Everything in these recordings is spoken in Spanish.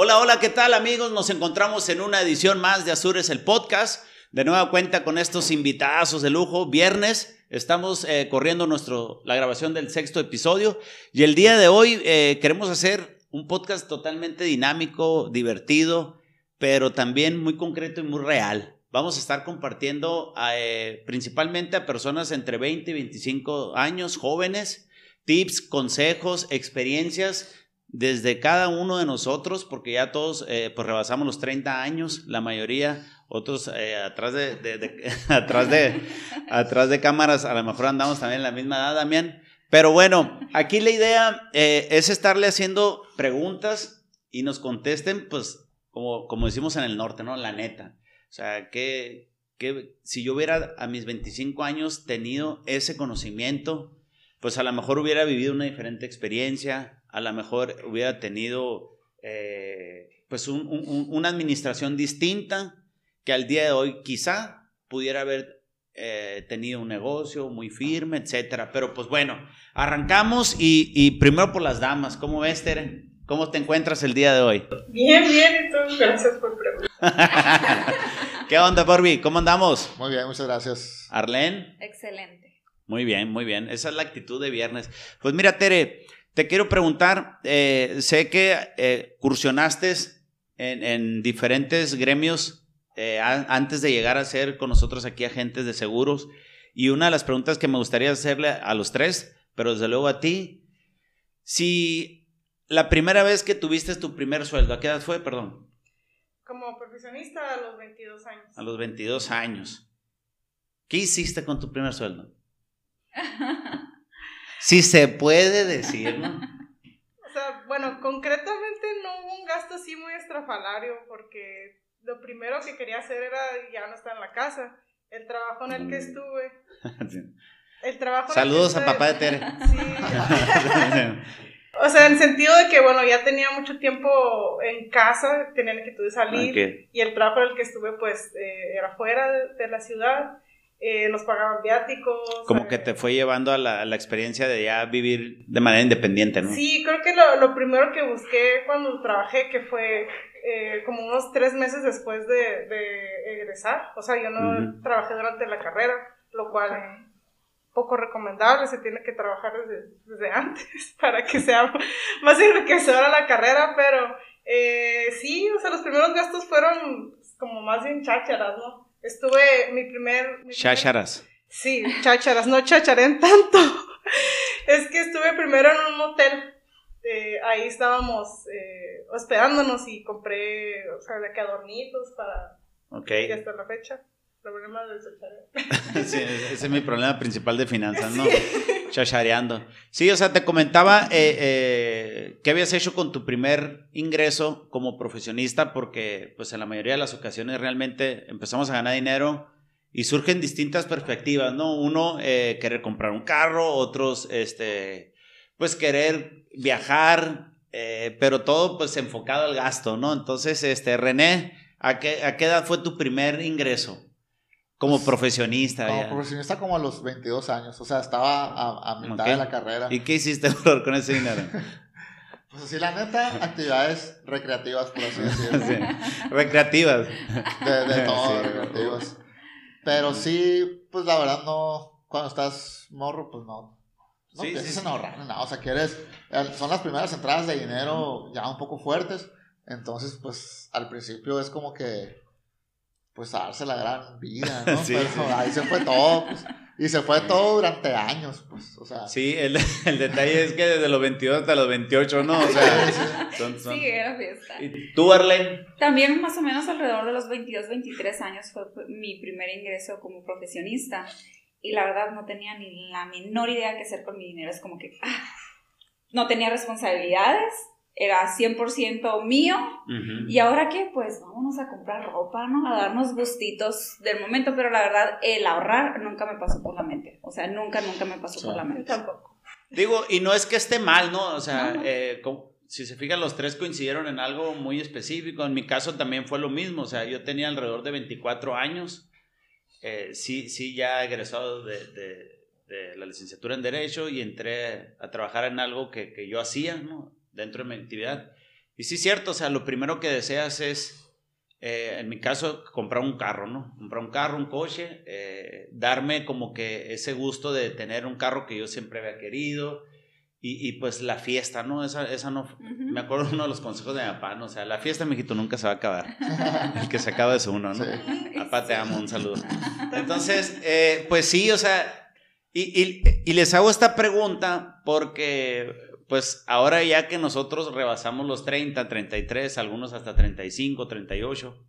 Hola, hola, ¿qué tal amigos? Nos encontramos en una edición más de Azures el podcast. De nueva cuenta con estos invitazos de lujo. Viernes estamos eh, corriendo nuestro, la grabación del sexto episodio y el día de hoy eh, queremos hacer un podcast totalmente dinámico, divertido, pero también muy concreto y muy real. Vamos a estar compartiendo eh, principalmente a personas entre 20 y 25 años, jóvenes, tips, consejos, experiencias desde cada uno de nosotros, porque ya todos eh, pues rebasamos los 30 años, la mayoría, otros eh, atrás, de, atrás, de, atrás de cámaras, a lo mejor andamos también en la misma edad, Damián. Pero bueno, aquí la idea eh, es estarle haciendo preguntas y nos contesten, pues, como, como decimos en el norte, ¿no? La neta. O sea, que, que si yo hubiera a mis 25 años tenido ese conocimiento, pues a lo mejor hubiera vivido una diferente experiencia, a lo mejor hubiera tenido eh, pues una administración distinta que al día de hoy quizá pudiera haber eh, tenido un negocio muy firme, etcétera. Pero pues bueno, arrancamos y, primero por las damas. ¿Cómo ves, Tere? ¿Cómo te encuentras el día de hoy? Bien, bien, entonces gracias por preguntar. ¿Qué onda, Barbie? ¿Cómo andamos? Muy bien, muchas gracias. ¿Arlen? Excelente. Muy bien, muy bien. Esa es la actitud de viernes. Pues mira, Tere, te quiero preguntar, eh, sé que eh, cursionaste en, diferentes gremios eh, antes de llegar a ser con nosotros aquí agentes de seguros y una de las preguntas que me gustaría hacerle a los tres, pero desde luego a ti, si la primera vez que tuviste tu primer sueldo, ¿a qué edad fue, perdón? Como profesionista a los 22 años. A los 22 años. ¿Qué hiciste con tu primer sueldo? Si se puede decir, ¿no? O sea, bueno, concretamente no hubo un gasto así muy estrafalario porque lo primero que quería hacer era ya no estar en la casa. El trabajo en el que mm. estuve. El trabajo Saludos a papá de Tere. Sí. o sea, en el sentido de que, bueno, ya tenía mucho tiempo en casa, tenía la inquietud de salir. Y el trabajo en el que estuve, pues, eh, era fuera de la ciudad eh, nos pagaban viáticos. Como que eh, te fue llevando a la, la, experiencia de ya vivir de manera independiente, ¿no? Sí, creo que lo, lo primero que busqué cuando trabajé, que fue eh, como unos tres meses después de, de egresar, o sea, yo no trabajé durante la carrera, lo cual poco recomendable, se tiene que trabajar desde, desde antes para que sea más enriquecedora la carrera, pero eh, sí, o sea, los primeros gastos fueron como más bien chácharas, ¿no? Estuve mi primer... chácharas. Sí, chácharas, no chacharén tanto. es que estuve primero en un hotel. Eh, ahí estábamos eh, hospedándonos y compré, o sea, de que adornitos para... Ok. Y hasta la fecha. Problema del sí, ese es mi problema principal de finanzas, ¿no? Chachareando. Sí, o sea, te comentaba eh, eh, qué habías hecho con tu primer ingreso como profesionista, porque pues en la mayoría de las ocasiones realmente empezamos a ganar dinero y surgen distintas perspectivas, ¿no? Uno, eh, querer comprar un carro, otros, este, pues querer viajar, eh, pero todo pues enfocado al gasto, ¿no? Entonces, este, René, ¿a qué, ¿a qué edad fue tu primer ingreso? Como profesionista. Como profesionista como a los 22 años. O sea, estaba a, a mitad de la carrera. ¿Y qué hiciste, con ese dinero? pues así, la neta, actividades recreativas, por así decirlo. Sí. Recreativas. De, de todo, recreativas. Pero sí, pues la verdad no, cuando estás morro, pues no. No sí, piensas en ahorrar nada. O sea, quieres, son las primeras entradas de dinero ya un poco fuertes. Entonces, pues al principio es como que pues a darse la gran vida, ¿no? sí, ahí se fue todo, pues, y se fue todo durante años, pues, o sea. Sí, el, el, detalle es que desde los 22 hasta los 28, ¿no? O sea, son, son... Sí, era fiesta. ¿Y tú, Arlene? También más o menos alrededor de los 22, 23 años fue mi primer ingreso como profesionista, y la verdad no tenía ni la menor idea qué hacer con mi dinero, es como que, ah, no tenía responsabilidades, era 100% mío. Y ahora qué, pues vámonos a comprar ropa, ¿no? A darnos gustitos del momento, pero la verdad, el ahorrar nunca me pasó por la mente. O sea, nunca, nunca me pasó por la mente. Tampoco. Digo, y no es que esté mal, ¿no? O sea, eh, si se fijan, los tres coincidieron en algo muy específico. En mi caso también fue lo mismo. O sea, yo tenía alrededor de 24 años. Eh, sí, sí, ya egresado de, de, de, la licenciatura en Derecho y entré a trabajar en algo que, que yo hacía, ¿no? Dentro de mi actividad. Y sí es cierto, o sea, lo primero que deseas es, eh, en mi caso, comprar un carro, ¿no? Comprar un carro, un coche, eh, darme como que ese gusto de tener un carro que yo siempre había querido. Y, y pues la fiesta, ¿no? Esa, esa no... Me acuerdo de uno de los consejos de mi papá, ¿no? O sea, la fiesta, mijito, nunca se va a acabar. El que se acaba es uno, ¿no? Sí. Papá, te amo, un saludo. Entonces, eh, pues sí, o sea, y, y, y les hago esta pregunta porque pues ahora ya que nosotros rebasamos los 30, 33, algunos hasta 35, 38,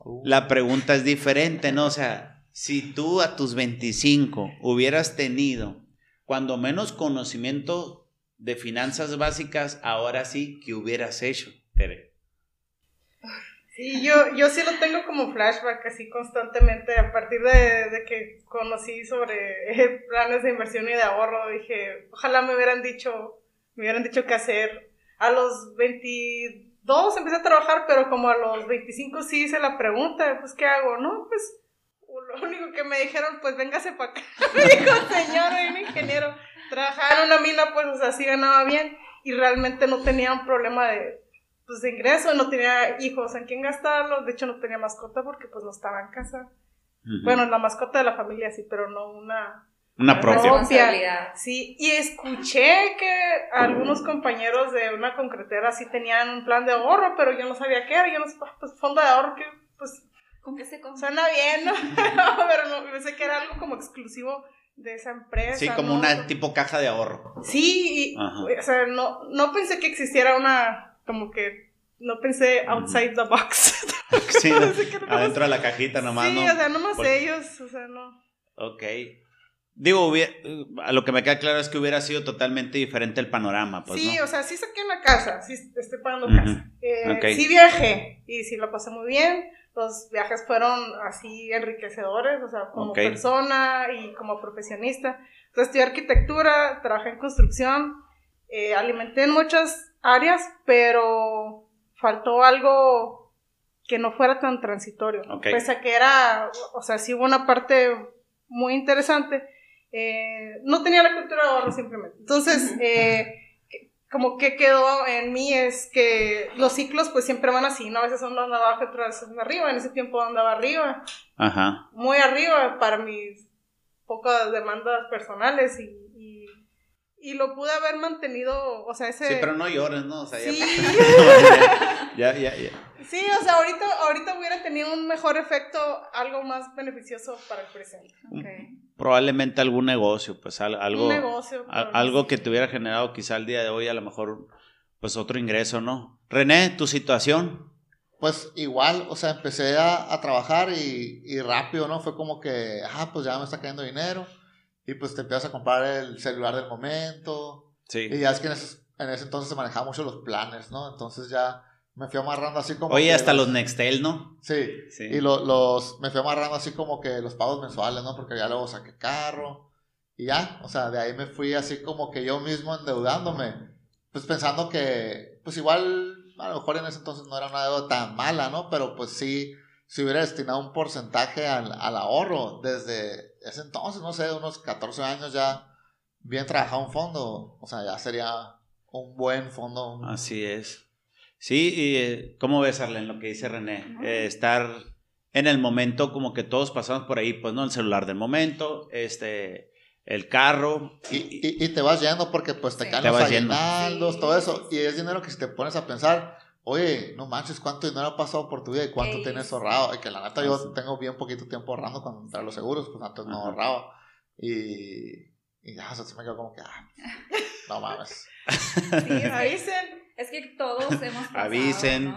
uh. la pregunta es diferente, ¿no? O sea, si tú a tus 25 hubieras tenido cuando menos conocimiento de finanzas básicas, ahora sí, ¿qué hubieras hecho, Tere? Sí, yo, yo sí lo tengo como flashback así constantemente. A partir de, de, que conocí sobre planes de inversión y de ahorro, dije, ojalá me hubieran dicho, me hubieran dicho qué hacer. A los 22 empecé a trabajar, pero como a los 25 sí hice la pregunta, pues ¿qué hago? No, pues lo único que me dijeron, pues véngase para acá. me dijo, señor, un ingeniero. Trabajaba en una mina, pues, o sea, sí ganaba bien y realmente no tenía un problema de pues de ingreso, no tenía hijos en quién gastarlos, de hecho no tenía mascota porque pues no estaba en casa. Bueno, la mascota de la familia sí, pero no una... Una propia. Sí, y escuché que algunos compañeros de una concretera sí tenían un plan de ahorro, pero yo no sabía qué era, yo no sé, pues fondo de ahorro que pues... ¿Con qué se Suena bien, ¿no? pero no, pensé que era algo como exclusivo de esa empresa. Sí, como una tipo caja de ahorro. Sí, y, o sea, no, no pensé que existiera una como que no pensé outside the box. sí, adentro de la cajita nomás. Sí, o sea, no más ellos, o sea, no. Ok. Digo, a lo que me queda claro es que hubiera sido totalmente diferente el panorama, pues, Sí, o sea, sí saqué una casa, sí estoy pagando casa. Eh, Sí viajé y sí lo pasé muy bien. Los viajes fueron así enriquecedores, o sea, como persona y como profesionista. Entonces, estudié arquitectura, trabajé en construcción, eh, alimenté en muchas áreas, pero faltó algo que no fuera tan transitorio. Pese a que era, o sea, sí hubo una parte muy interesante, eh, no tenía la cultura de ahorro simplemente. Entonces, eh, como que quedó en mí es que los ciclos pues siempre van así, ¿no? A veces son abajo, otras veces arriba. En ese tiempo andaba arriba. Ajá. Muy arriba para mis pocas demandas personales y y lo pude haber mantenido, o sea, ese... Sí, pero no llores, ¿no? O sea, sí. ya, ya, ya, Sí, o sea, ahorita, ahorita hubiera tenido un mejor efecto, algo más beneficioso para el presente. Okay. Probablemente algún negocio, pues algo... Un negocio. algo que te hubiera generado quizá el día de hoy, a lo mejor, pues otro ingreso, ¿no? René, ¿tu situación? Pues igual, o sea, empecé a, a trabajar y, y rápido, ¿no? Fue como que, ah, pues ya me está cayendo dinero y pues te empiezas a comprar el celular del momento. Sí. Y ya es que en ese, en ese entonces se manejaban mucho los planes, ¿no? Entonces ya me fui amarrando así como. Oye, hasta los, Nextel, ¿no? Sí. sí. Y los. Me fui amarrando así como que los pagos mensuales, ¿no? Porque ya luego saqué carro. Y ya, o sea, de ahí me fui así como que yo mismo endeudándome. Pues pensando que, pues igual, a lo mejor en ese entonces no era una deuda tan mala, ¿no? Pero pues sí, si hubiera destinado un porcentaje al, al ahorro desde ese entonces, no sé, unos 14 años ya bien trabajado un fondo, o sea, ya sería un buen fondo. Así es. Sí, y eh, ¿cómo ves, Arlen, lo que dice René? Eh, estar en el momento como que todos pasamos por ahí, pues, ¿no? El celular del momento, este, el carro. Y, y, te vas yendo porque pues te caen los aguinaldos, todo eso. Y es dinero que si te pones a pensar, oye, no manches, ¿cuánto dinero ha pasado por tu vida y cuánto tienes ahorrado? Y que la neta yo tengo bien poquito tiempo ahorrando cuando entré a los seguros, pues antes no ahorraba. Y, y ya, se me quedó como que, ah, no mames. Sí, avisen. Es que todos hemos pasado, Avisen.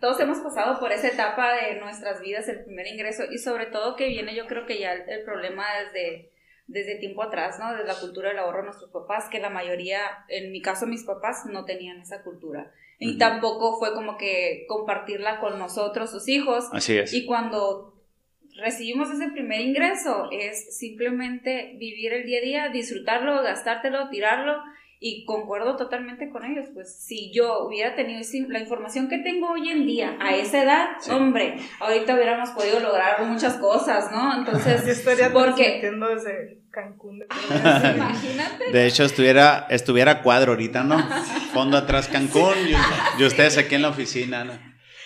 Todos hemos pasado por esa etapa de nuestras vidas, el primer ingreso, y sobre todo que viene, yo creo que ya el, el problema desde desde tiempo atrás, ¿no? Desde la cultura del ahorro de nuestros papás, que la mayoría, en mi caso mis papás, no tenían esa cultura. Y tampoco fue como que compartirla con nosotros, sus hijos. Así es. Y cuando recibimos ese primer ingreso, es simplemente vivir el día a día, disfrutarlo, gastártelo, tirarlo. Y concuerdo totalmente con ellos, pues si yo hubiera tenido la información que tengo hoy en día a esa edad, hombre, ahorita hubiéramos podido lograr muchas cosas, ¿no? Entonces, yo estaría porque Cancún. De, Imagínate. De hecho, estuviera, estuviera cuadro ahorita, ¿no? fondo atrás Cancún y, ustedes aquí en la oficina. ¿no?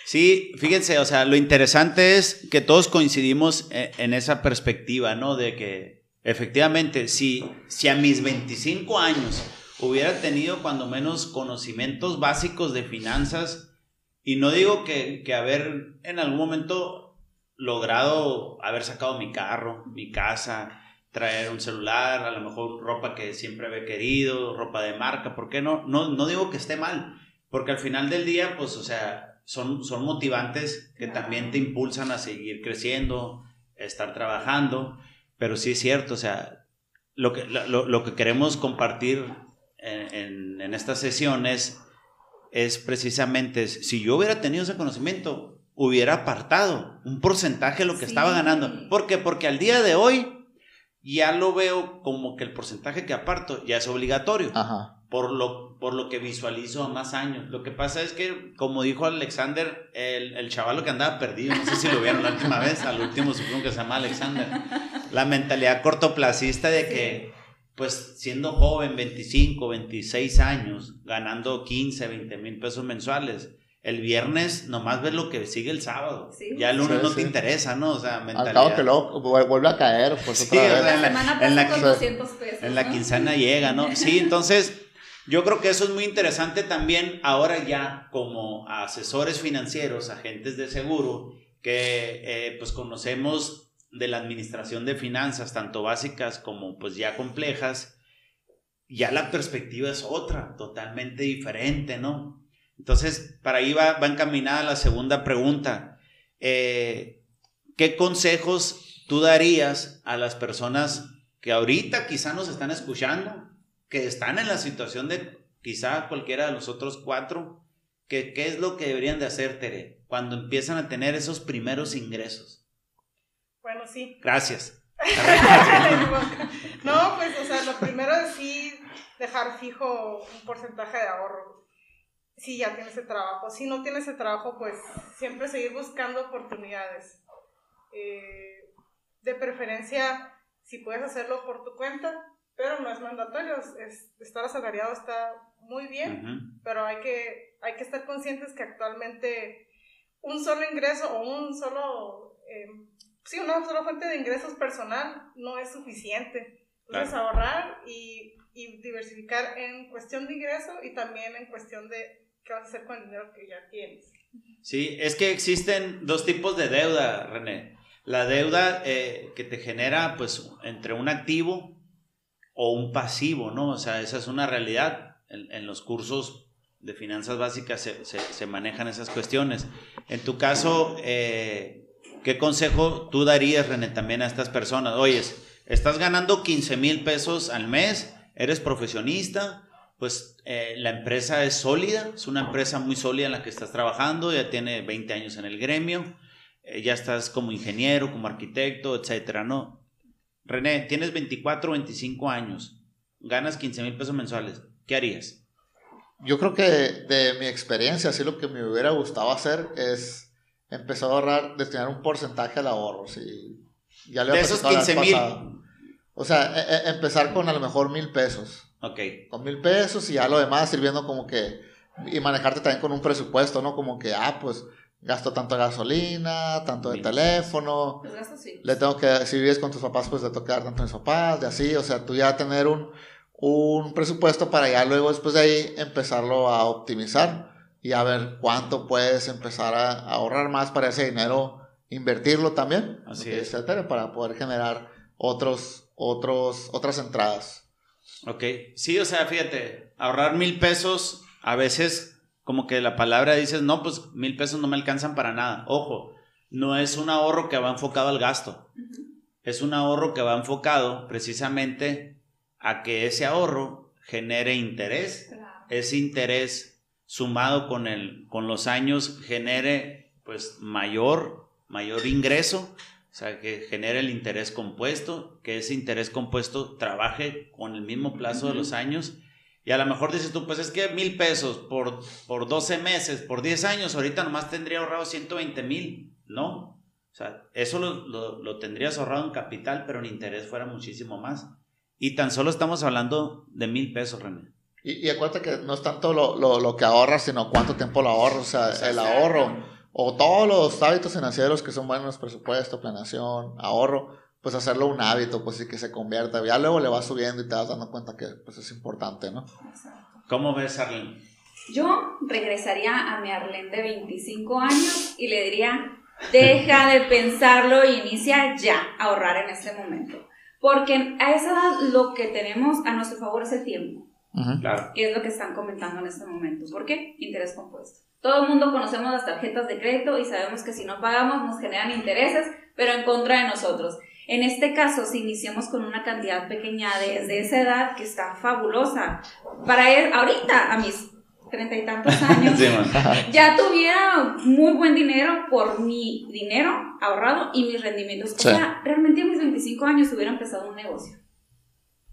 Sí, fíjense, o sea, lo interesante es que todos coincidimos en, en esa perspectiva, ¿no? De que efectivamente, si, si a mis 25 años hubiera tenido cuando menos conocimientos básicos de finanzas, y no digo que, que haber en algún momento logrado haber sacado mi carro, mi casa, traer un celular, a lo mejor ropa que siempre había querido, ropa de marca, ¿por qué no? No, no digo que esté mal, porque al final del día, pues, o sea, son, son motivantes que también te impulsan a seguir creciendo, estar trabajando, pero sí es cierto, o sea, lo que, lo, lo que queremos compartir en, en, esta sesión es, es precisamente, si yo hubiera tenido ese conocimiento, hubiera apartado un porcentaje de lo que estaba ganando. ¿Por qué? Porque al día de hoy ya lo veo como que el porcentaje que aparto ya es obligatorio. Por lo, por lo que visualizo a más años. Lo que pasa es que, como dijo Alexander, el, el chaval que andaba perdido, no sé si lo vieron la última vez, al último supongo que se llama Alexander, la mentalidad cortoplacista de que, pues siendo joven, 25, 26 años, ganando 15, 20 mil pesos mensuales, el viernes nomás ves lo que sigue el sábado. Ya el lunes no te interesa, ¿no? O sea, mentalidad. Al cabo que luego vuelve a caer, pues otra vez. O sea, en, la, en, la, 200 pesos, en la quincena llega, ¿no? Sí, entonces yo creo que eso es muy interesante también ahora ya como asesores financieros, agentes de seguro, que eh, pues conocemos de la administración de finanzas, tanto básicas como pues ya complejas, ya la perspectiva es otra, totalmente diferente, ¿no? Entonces, para ahí va, encaminada la segunda pregunta. Eh, ¿Qué consejos tú darías a las personas que ahorita quizá nos están escuchando, que están en la situación de quizá cualquiera de los otros cuatro? ¿Qué es lo que deberían de hacer, Tere, cuando empiezan a tener esos primeros ingresos? Bueno, sí. Gracias. no, pues, o sea, lo primero es sí dejar fijo un porcentaje de ahorro si ya tiene ese trabajo. Si no tiene ese trabajo, pues siempre seguir buscando oportunidades. Eh, de preferencia, si puedes hacerlo por tu cuenta, pero no es mandatorio. Es, estar asalariado está muy bien, pero hay que, hay que estar conscientes que actualmente un solo ingreso o un solo, eh, sí, una sola fuente de ingresos personal no es suficiente. Entonces ahorrar y, y diversificar en cuestión de ingreso y también en cuestión de ¿qué vas a hacer con ya tienes? Sí, es que existen dos tipos de deuda, René. La deuda eh, que te genera, pues, entre un activo o un pasivo, ¿no? O sea, esa es una realidad. En, los cursos de finanzas básicas se, manejan esas cuestiones. En tu caso, eh, ¿qué consejo tú darías, René, también a estas personas? Oyes, estás ganando 15 mil pesos al mes, eres profesionista, pues eh, la empresa es sólida, es una empresa muy sólida en la que estás trabajando, ya tiene 20 años en el gremio, eh, ya estás como ingeniero, como arquitecto, etcétera, ¿no? René, tienes 24, 25 años, ganas 15 mil pesos mensuales, ¿qué harías? Yo creo que de, mi experiencia, así lo que me hubiera gustado hacer es empezar a ahorrar, destinar un porcentaje al ahorro, Ya le de esos 15 mil. O sea, e, e, empezar con a lo mejor mil pesos Ok. Con mil pesos y ya lo demás sirviendo como que. Y manejarte también con un presupuesto, ¿no? Como que, ah, pues gasto tanto de gasolina, tanto de teléfono. Pues gasto sí. Le tengo que, si vives con tus papás, pues le toca tanto a mis papás, y así. O sea, tú ya tener un, un presupuesto para ya luego, después de ahí, empezarlo a optimizar y a ver cuánto puedes empezar a, ahorrar más para ese dinero, invertirlo también, así es. etcétera, para poder generar otros, otros, otras entradas. Ok, sí, o sea, fíjate, ahorrar mil pesos, a veces como que la palabra dices, no, pues mil pesos no me alcanzan para nada. Ojo, no es un ahorro que va enfocado al gasto, es un ahorro que va enfocado precisamente a que ese ahorro genere interés, ese interés sumado con, el, con los años genere pues mayor, mayor ingreso sea, que genere el interés compuesto, que ese interés compuesto trabaje con el mismo plazo de los años. Y a lo mejor dices tú, pues es que mil pesos por, por 12 meses, por 10 años, ahorita nomás tendría ahorrado 120 mil, ¿no? O sea, eso lo, lo, lo, tendrías ahorrado en capital, pero en interés fuera muchísimo más. Y tan solo estamos hablando de mil pesos, René. Y, y acuérdate que no es tanto lo, lo, lo, que ahorras, sino cuánto tiempo lo ahorras, o sea, el ahorro, o todos los hábitos financieros que son buenos, presupuesto, planeación, ahorro, pues hacerlo un hábito, pues sí que se convierta. Ya luego le vas subiendo y te vas dando cuenta que pues es importante, ¿no? ¿Cómo ves, Arlene? Yo regresaría a mi Arlene de 25 años y le diría, deja de pensarlo y inicia ya a ahorrar en este momento. Porque a esa edad lo que tenemos a nuestro favor es el tiempo. claro. Que es lo que están comentando en este momento. ¿Por qué? Interés compuesto. Todo el mundo conocemos las tarjetas de crédito y sabemos que si no pagamos nos generan intereses, pero en contra de nosotros. En este caso, si iniciamos con una cantidad pequeña desde esa edad, que está fabulosa, para él, ahorita, a mis treinta y tantos años, ya tuviera muy buen dinero por mi dinero ahorrado y mis rendimientos. O sea, realmente a mis 25 años hubiera empezado un negocio.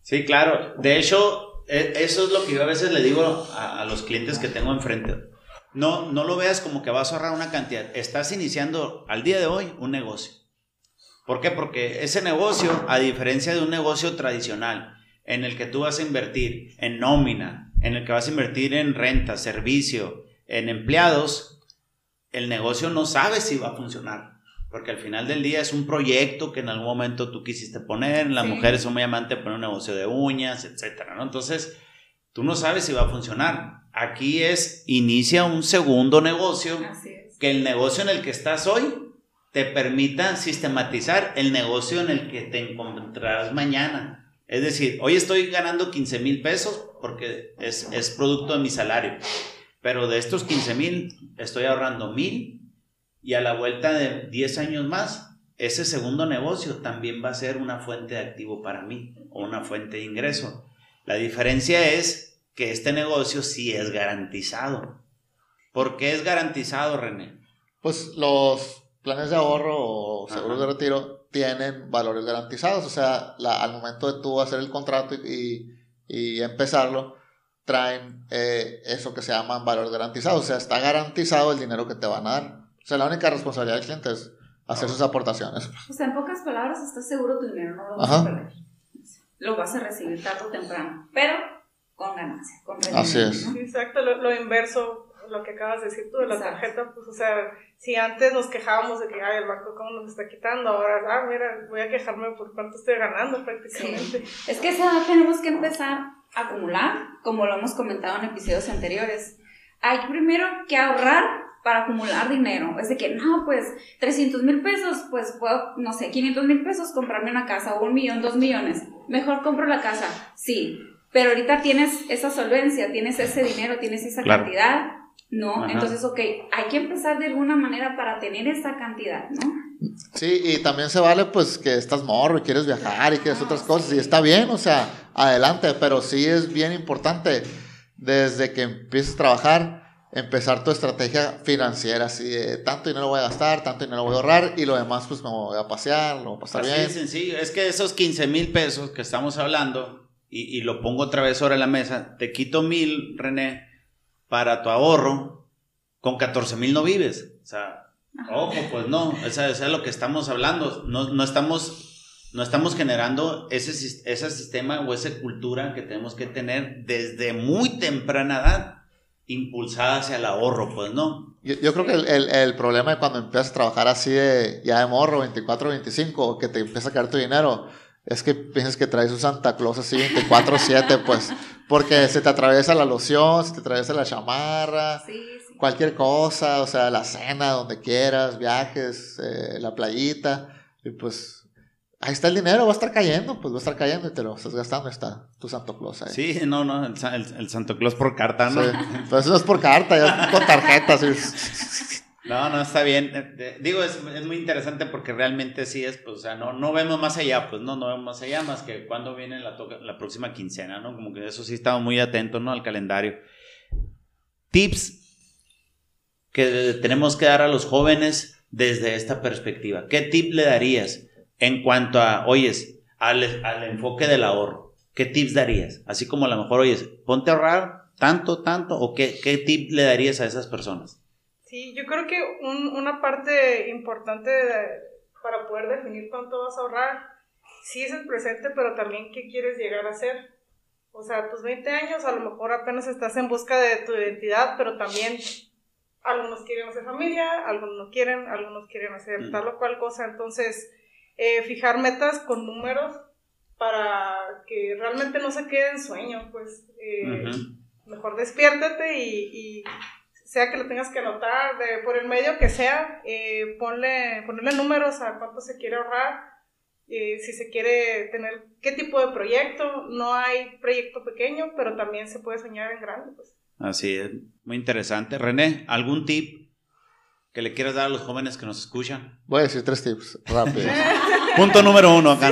Sí, claro. De hecho, e, eso es lo que yo a veces le digo a, a los clientes que tengo enfrente. No, no lo veas como que vas a ahorrar una cantidad. Estás iniciando al día de hoy un negocio. ¿Por qué? Porque ese negocio, a diferencia de un negocio tradicional, en el que tú vas a invertir en nómina, en el que vas a invertir en renta, servicio, en empleados, el negocio no sabe si va a funcionar. Porque al final del día es un proyecto que en algún momento tú quisiste poner, las mujeres son muy amantes de poner un negocio de uñas, etcétera, ¿no? Entonces, tú no sabes si va a funcionar. Aquí es, inicia un segundo negocio, que el negocio en el que estás hoy te permita sistematizar el negocio en el que te encontrarás mañana. Es decir, hoy estoy ganando 15 mil pesos porque es, es, producto de mi salario, pero de estos 15 mil estoy ahorrando mil y a la vuelta de 10 años más, ese segundo negocio también va a ser una fuente de activo para mí o una fuente de ingreso. La diferencia es que este negocio sí es garantizado. ¿Por qué es garantizado, René? Pues los planes de ahorro o seguros de retiro tienen valores garantizados. O sea, al momento de tú hacer el contrato y, empezarlo, traen eh, eso que se llaman valores garantizados. O sea, está garantizado el dinero que te van a dar. O sea, la única responsabilidad del cliente es hacer sus aportaciones. O sea, en pocas palabras, estás seguro tu dinero no lo vas a perder. Lo vas a recibir tarde o temprano. Pero con ganancia, con Así es. exacto, lo, inverso, lo que acabas de decir tú de la tarjeta, pues, o sea, si antes nos quejábamos de que, ay, el banco cómo nos está quitando, ahora, ah, mira, voy a quejarme por cuánto estoy ganando prácticamente. Es que esa tenemos que empezar a acumular, como lo hemos comentado en episodios anteriores. Hay primero que ahorrar para acumular dinero. Es de que, no, pues 300 mil pesos, pues puedo, no sé, 500 mil pesos comprarme una casa o un millón, dos millones. Mejor compro la casa. Sí, pero ahorita tienes esa solvencia, tienes ese dinero, tienes esa cantidad, ¿no? Entonces, ok, hay que empezar de alguna manera para tener esa cantidad, ¿no? Sí, y también se vale pues que estás morro y quieres viajar y quieres otras cosas y está bien, o sea, adelante, pero sí es bien importante desde que empieces a trabajar empezar tu estrategia financiera, así de tanto dinero voy a gastar, tanto dinero voy a ahorrar y lo demás pues me voy a pasear, lo voy a pasar Así bien. Es sencillo, es que esos 15 mil pesos que estamos hablando y, lo pongo otra vez sobre la mesa, te quito mil, René, para tu ahorro, con 14 mil no vives. O sea, ojo, pues no, eso, es lo que estamos hablando. No, no, estamos, no estamos generando ese, ese sistema o esa cultura que tenemos que tener desde muy temprana edad, impulsada hacia el ahorro, pues no. Yo, yo creo que el, el, el, problema de cuando empiezas a trabajar así de ya de morro, 24, 25, que te empieza a caer tu dinero, es que piensas que traes un Santa Claus así 24-7, pues, porque se te atraviesa la loción, se te atraviesa la chamarra, cualquier cosa, o sea, la cena, donde quieras, viajes, eh, la playita, y pues ahí está el dinero, va a estar cayendo, pues va a estar cayendo y te lo estás gastando, está tu Santo Claus ahí. Sí, no, no, el, el, Santo Claus por carta, ¿no? Sí, pues eso es por carta, ya con tarjeta, sí. No, no, está bien. Eh, digo, es, es, muy interesante porque realmente sí es, pues, o sea, no, no vemos más allá, pues, no, no vemos más allá más que cuando viene la, la próxima quincena, ¿no? Como que eso sí estamos muy atentos, ¿no? Al calendario. Tips que tenemos que dar a los jóvenes desde esta perspectiva. ¿Qué tip le darías en cuanto a, oyes, al, al enfoque del ahorro? ¿Qué tips darías? Así como a lo mejor, oyes, ponte a ahorrar tanto, tanto, o qué, qué tip le darías a esas personas? Sí, yo creo que una parte importante para poder definir cuánto vas a ahorrar, sí es el presente, pero también qué quieres llegar a ser. O sea, tus 20 años, a lo mejor apenas estás en busca de tu identidad, pero también algunos quieren hacer familia, algunos no quieren, algunos quieren hacer mm. tal o cual cosa. Entonces, eh, fijar metas con números para que realmente no se quede en sueño, pues eh, mejor despiértate y, sea que lo tengas que anotar de, por el medio que sea, eh, ponle, ponerle números a cuánto se quiere ahorrar, eh, si se quiere tener qué tipo de proyecto, no hay proyecto pequeño, pero también se puede soñar en grande. Pues. Así es, muy interesante. René, ¿algún tip que le quieras dar a los jóvenes que nos escuchan? Voy a decir tres tips rápidos. Punto número uno acá.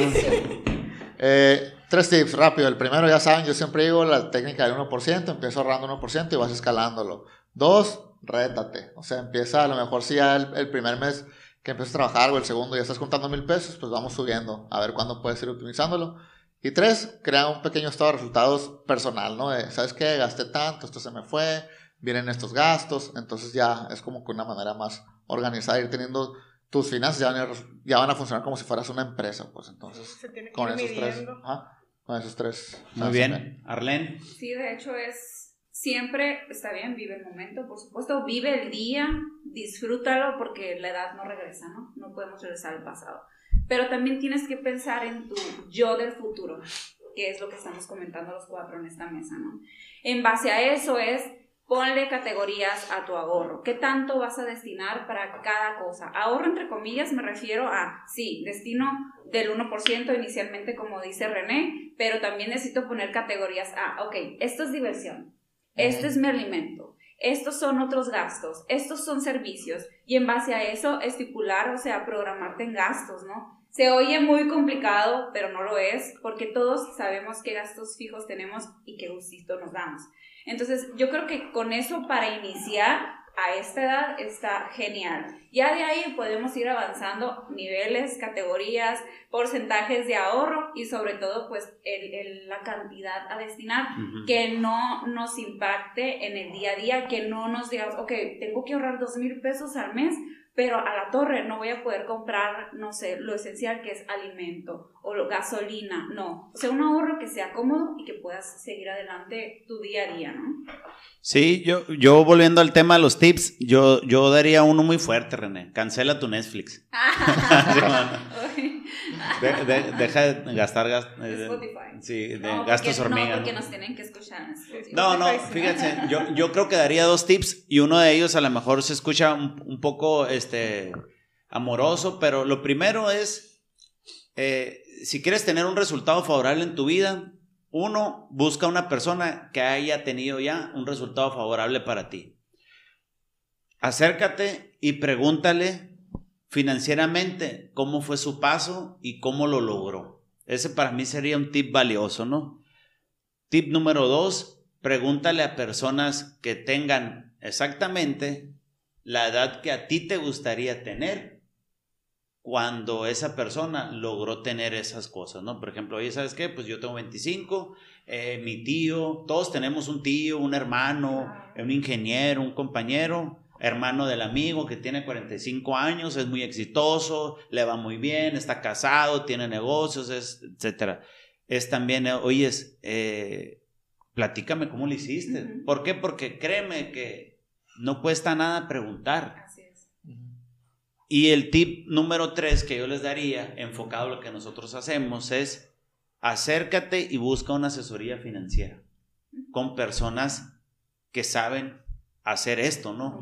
Eh, tres tips rápido. El primero, ya saben, yo siempre digo la técnica del 1%, empiezo ahorrando 1% y vas escalándolo. Dos, rétate. O sea, empieza a lo mejor si ya el, primer mes que empiezas a trabajar o el segundo ya estás contando mil pesos, pues vamos subiendo a ver cuándo puedes ir optimizándolo. Y tres, crea un pequeño estado de resultados personal, ¿no? ¿Sabes qué? Gasté tanto, esto se me fue, vienen estos gastos, entonces ya es como que una manera más organizada, ir teniendo tus finanzas ya van, a, ya van a funcionar como si fueras una empresa, pues entonces con esos tres, con esos tres. Muy bien, Arlene. Sí, de hecho es siempre está bien, vive el momento, por supuesto, vive el día, disfrútalo porque la edad no regresa, ¿no? No podemos regresar al pasado. Pero también tienes que pensar en tu yo del futuro, que es lo que estamos comentando los cuatro en esta mesa, ¿no? En base a eso es ponle categorías a tu ahorro. ¿Qué tanto vas a destinar para cada cosa? Ahorro entre comillas me refiero a, sí, destino del 1% inicialmente como dice René, pero también necesito poner categorías a, ok, esto es diversión, esto es mi alimento, estos son otros gastos, estos son servicios y en base a eso estipular, o sea, programarte en gastos, ¿no? Se oye muy complicado, pero no lo es, porque todos sabemos qué gastos fijos tenemos y qué gustito nos damos. Entonces, yo creo que con eso para iniciar a esta edad está genial. Ya de ahí podemos ir avanzando niveles, categorías, porcentajes de ahorro y sobre todo pues el, la cantidad a destinar que no nos impacte en el día a día, que no nos digamos, ok, tengo que ahorrar dos mil pesos al mes pero a la torre no voy a poder comprar, no sé, lo esencial que es alimento o gasolina, no. O sea, un ahorro que sea cómodo y que puedas seguir adelante tu día a día, ¿no? Sí, yo, yo volviendo al tema de los tips, yo, yo daría uno muy fuerte, René. Cancela tu Netflix. deja de gastar eh, sí, de gastos hormigas. No, porque nos tienen que escuchar. No, no, fíjense, yo, yo creo que daría dos tips y uno de ellos a lo mejor se escucha un, poco este, amoroso, pero lo primero es, eh, si quieres tener un resultado favorable en tu vida, uno, busca una persona que haya tenido ya un resultado favorable para ti. Acércate y pregúntale financieramente cómo fue su paso y cómo lo logró. Ese para mí sería un tip valioso, ¿no? Tip número dos, pregúntale a personas que tengan exactamente la edad que a ti te gustaría tener cuando esa persona logró tener esas cosas, ¿no? Por ejemplo, oye, ¿sabes qué? Pues yo tengo 25, eh, mi tío, todos tenemos un tío, un hermano, un ingeniero, un compañero, hermano del amigo que tiene 45 años, es muy exitoso, le va muy bien, está casado, tiene negocios, es, etcétera. Es también, eh, oye, eh, platícame cómo lo hiciste. ¿Por qué? Porque créeme que no cuesta nada preguntar. Y el tip número tres que yo les daría, enfocado a lo que nosotros hacemos, es acércate y busca una asesoría financiera con personas que saben hacer esto, ¿no?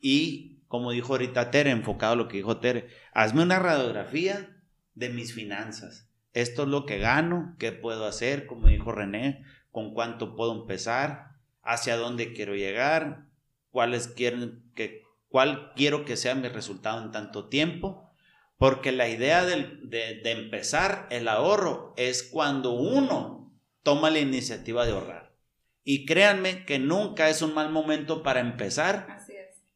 y como dijo ahorita Tere, enfocado a lo que dijo Tere, hazme una radiografía de mis finanzas. Esto es lo que gano, qué puedo hacer, como dijo René, con cuánto puedo empezar, hacia dónde quiero llegar, cuáles quieren que cuál quiero que sea mi resultado en tanto tiempo, porque la idea de, empezar el ahorro es cuando uno toma la iniciativa de ahorrar. Y créanme que nunca es un mal momento para empezar.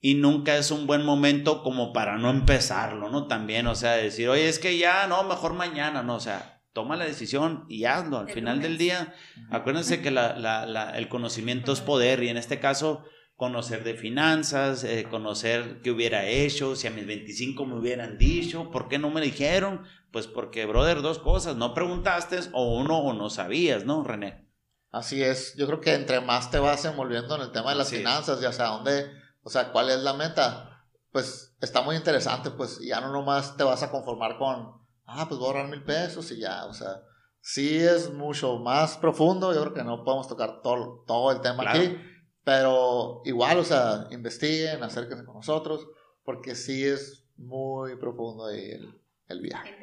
Y nunca es un buen momento como para no empezarlo, ¿no? También, o sea, decir, oye, es que ya, no, mejor mañana, ¿no? O sea, toma la decisión y hazlo. Al final del día, acuérdense que el conocimiento es poder y en este caso, conocer de finanzas, eh, conocer qué hubiera hecho, si a mis 25 me hubieran dicho, ¿por qué no me dijeron? Pues porque, brother, dos cosas, no preguntaste o uno o no sabías, ¿no, René? Así es, yo creo que entre más te vas envolviendo en el tema de las finanzas, ya sea dónde, o sea, cuál es la meta, pues está muy interesante, pues ya no nomás te vas a conformar con, ah, pues voy a ahorrar mil pesos y ya, o sea, sí es mucho más profundo, yo creo que no podemos tocar todo, todo el tema aquí, pero igual, o sea, investiguen, acérquense con nosotros, porque sí es muy profundo el, el viaje.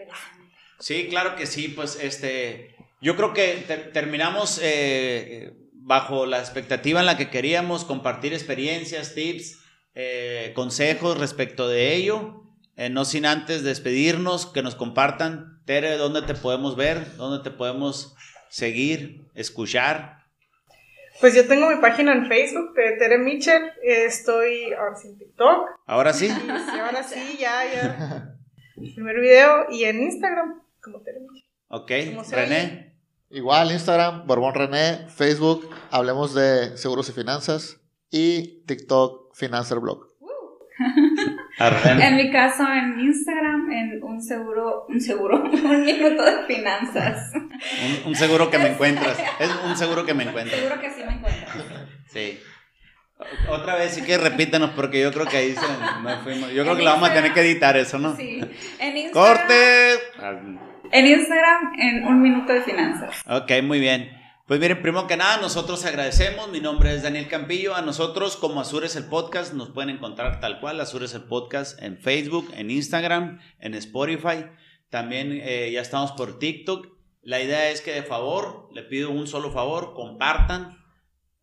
Sí, claro que sí, pues este, yo creo que terminamos eh, bajo la expectativa en la que queríamos compartir experiencias, tips, eh, consejos respecto de ello. Eh, no sin antes despedirnos, que nos compartan, Tere, dónde te podemos ver, dónde te podemos seguir, escuchar. Pues yo tengo mi página en Facebook de Tere Mitchell, estoy ahora sí en TikTok. ¿Ahora sí? Sí, ahora sí, ya, ya. primer video y en Instagram como Tere Mitchell. Ok, René. Igual Instagram, Borbón René, Facebook, hablemos de seguros y finanzas y TikTok, Financer Blog. en mi caso, en Instagram, en un seguro, un seguro, un minuto de finanzas. Un, seguro que me encuentras. Es un seguro que me encuentras. Seguro que sí me encuentras. Sí. Otra vez, sí que repítanos, porque yo creo que ahí se fuimos. Yo creo que la vamos a tener que editar eso, ¿no? Sí. En Instagram, ¡Corte! En Instagram, en un minuto de finanzas. Ok, muy bien. Pues miren, primero que nada, nosotros agradecemos. Mi nombre es Daniel Campillo. A nosotros, como Azures el Podcast, nos pueden encontrar tal cual, Azures el Podcast en Facebook, en Instagram, en Spotify. También eh, ya estamos por TikTok. La idea es que de favor, le pido un solo favor, compartan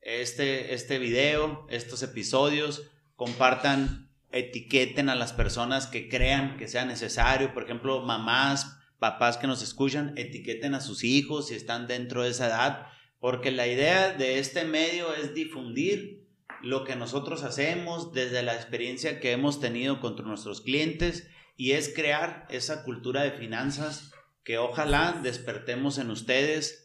este, este video, estos episodios, compartan, etiqueten a las personas que crean que sea necesario. Por ejemplo, mamás, papás que nos escuchan, etiqueten a sus hijos si están dentro de esa edad porque la idea de este medio es difundir lo que nosotros hacemos desde la experiencia que hemos tenido con nuestros clientes y es crear esa cultura de finanzas que ojalá despertemos en ustedes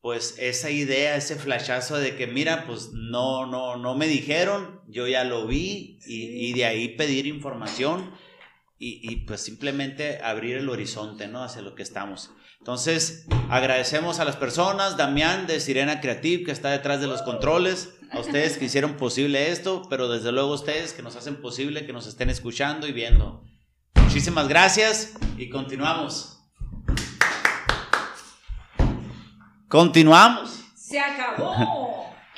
pues esa idea, ese flashazo de que mira, pues no, no, no me dijeron, yo ya lo vi y, y de ahí pedir información y, y, pues simplemente abrir el horizonte, ¿no? Hacia lo que estamos. Entonces, agradecemos a las personas, Damián de Sirena Creative, que está detrás de los controles, a ustedes que hicieron posible esto, pero desde luego ustedes que nos hacen posible que nos estén escuchando y viendo. Muchísimas gracias y continuamos. Continuamos. Se acabó.